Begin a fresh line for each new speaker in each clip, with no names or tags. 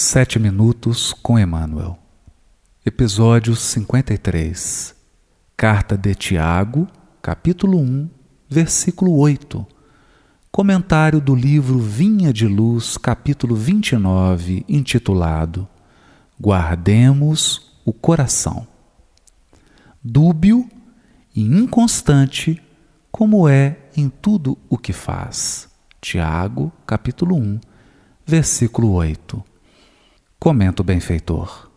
Sete Minutos com Emmanuel. Episódio 53. Carta de Tiago, capítulo 1, versículo 8. Comentário do livro Vinha de Luz, capítulo 29, intitulado Guardemos o Coração. Dúbio e inconstante, como é em tudo o que faz. Tiago, capítulo 1, versículo 8. Comenta o benfeitor.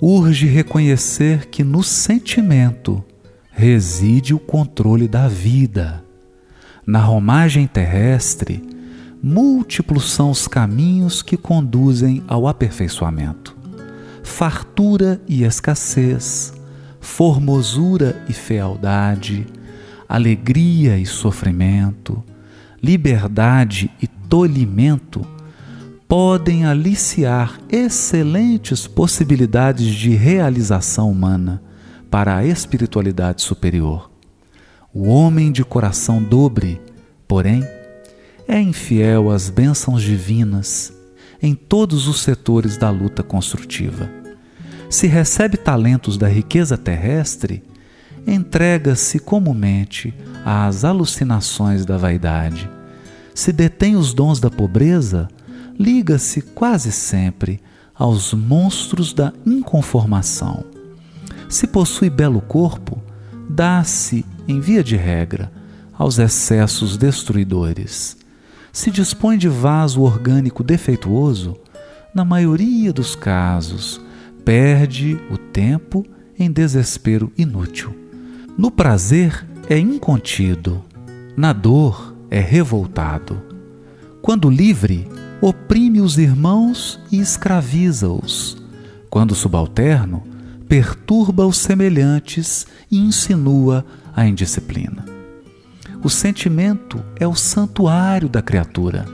Urge reconhecer que no sentimento reside o controle da vida. Na romagem terrestre, múltiplos são os caminhos que conduzem ao aperfeiçoamento. Fartura e escassez, formosura e fealdade, alegria e sofrimento, liberdade e tolimento podem aliciar excelentes possibilidades de realização humana para a espiritualidade superior. O homem de coração dobre, porém, é infiel às bênçãos divinas em todos os setores da luta construtiva. Se recebe talentos da riqueza terrestre, entrega-se comumente às alucinações da vaidade. Se detém os dons da pobreza, liga-se quase sempre aos monstros da inconformação. Se possui belo corpo, dá-se, em via de regra, aos excessos destruidores se dispõe de vaso orgânico defeituoso, na maioria dos casos, perde o tempo em desespero inútil. No prazer é incontido, na dor é revoltado. Quando livre, oprime os irmãos e escraviza-os. Quando subalterno, perturba os semelhantes e insinua a indisciplina. O sentimento é o santuário da criatura.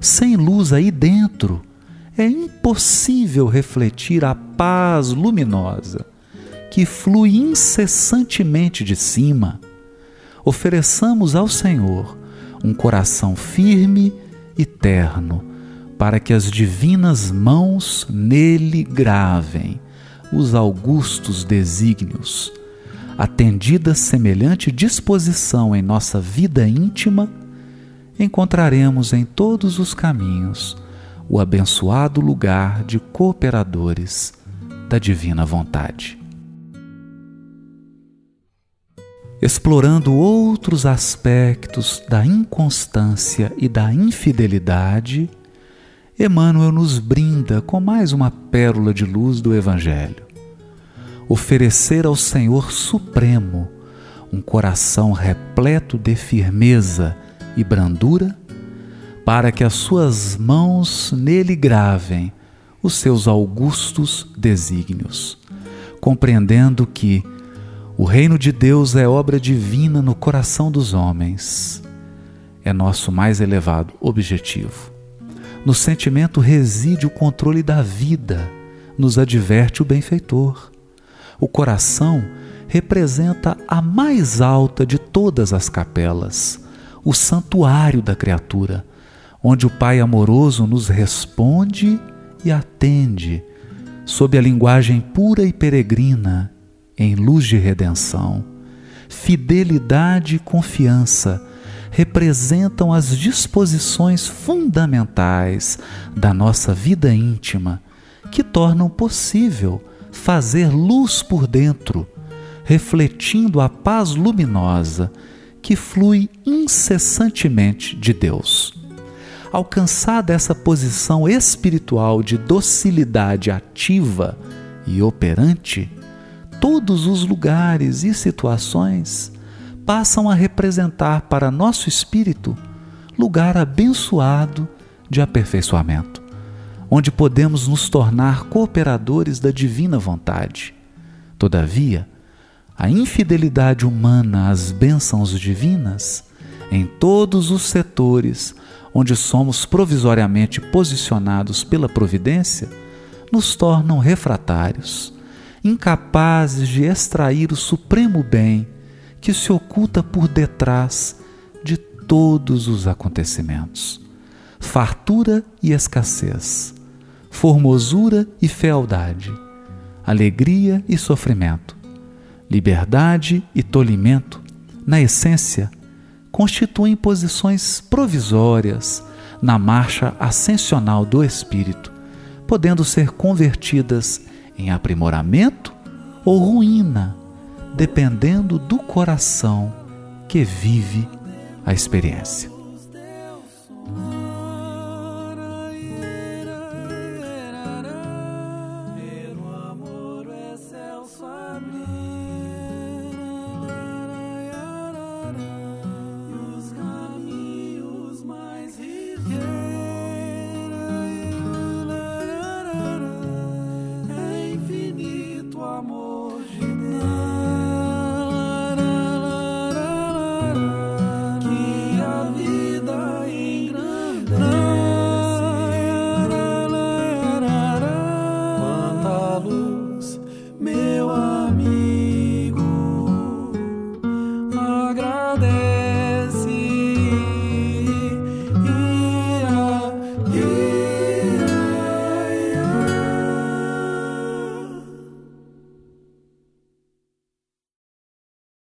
Sem luz aí dentro, é impossível refletir a paz luminosa que flui incessantemente de cima. Ofereçamos ao Senhor um coração firme e terno, para que as divinas mãos nele gravem os augustos desígnios atendida semelhante disposição em nossa vida íntima, encontraremos em todos os caminhos o abençoado lugar de cooperadores da divina vontade. Explorando outros aspectos da inconstância e da infidelidade, Emmanuel nos brinda com mais uma pérola de luz do Evangelho oferecer ao Senhor Supremo um coração repleto de firmeza e brandura, para que as suas mãos nele gravem os seus augustos desígnios, compreendendo que o reino de Deus é obra divina no coração dos homens. É nosso mais elevado objetivo. No sentimento reside o controle da vida, nos adverte o benfeitor. O coração representa a mais alta de todas as capelas, o santuário da criatura, onde o Pai amoroso nos responde e atende, sob a linguagem pura e peregrina, em luz de redenção. Fidelidade e confiança representam as disposições fundamentais da nossa vida íntima que tornam possível fazer luz por dentro, refletindo a paz luminosa que flui incessantemente de Deus. Alcançada essa posição espiritual de docilidade ativa e operante, todos os lugares e situações passam a representar para nosso espírito lugar abençoado de aperfeiçoamento onde podemos nos tornar cooperadores da divina vontade. Todavia, a infidelidade humana às bênçãos divinas, em todos os setores onde somos provisoriamente posicionados pela providência, nos tornam refratários, incapazes de extrair o supremo bem que se oculta por detrás de todos os acontecimentos. Fartura e escassez, formosura e fealdade, alegria e sofrimento, liberdade e tolimento, na essência, constituem posições provisórias na marcha ascensional do espírito, podendo ser convertidas em aprimoramento ou ruína, dependendo do coração que vive a experiência.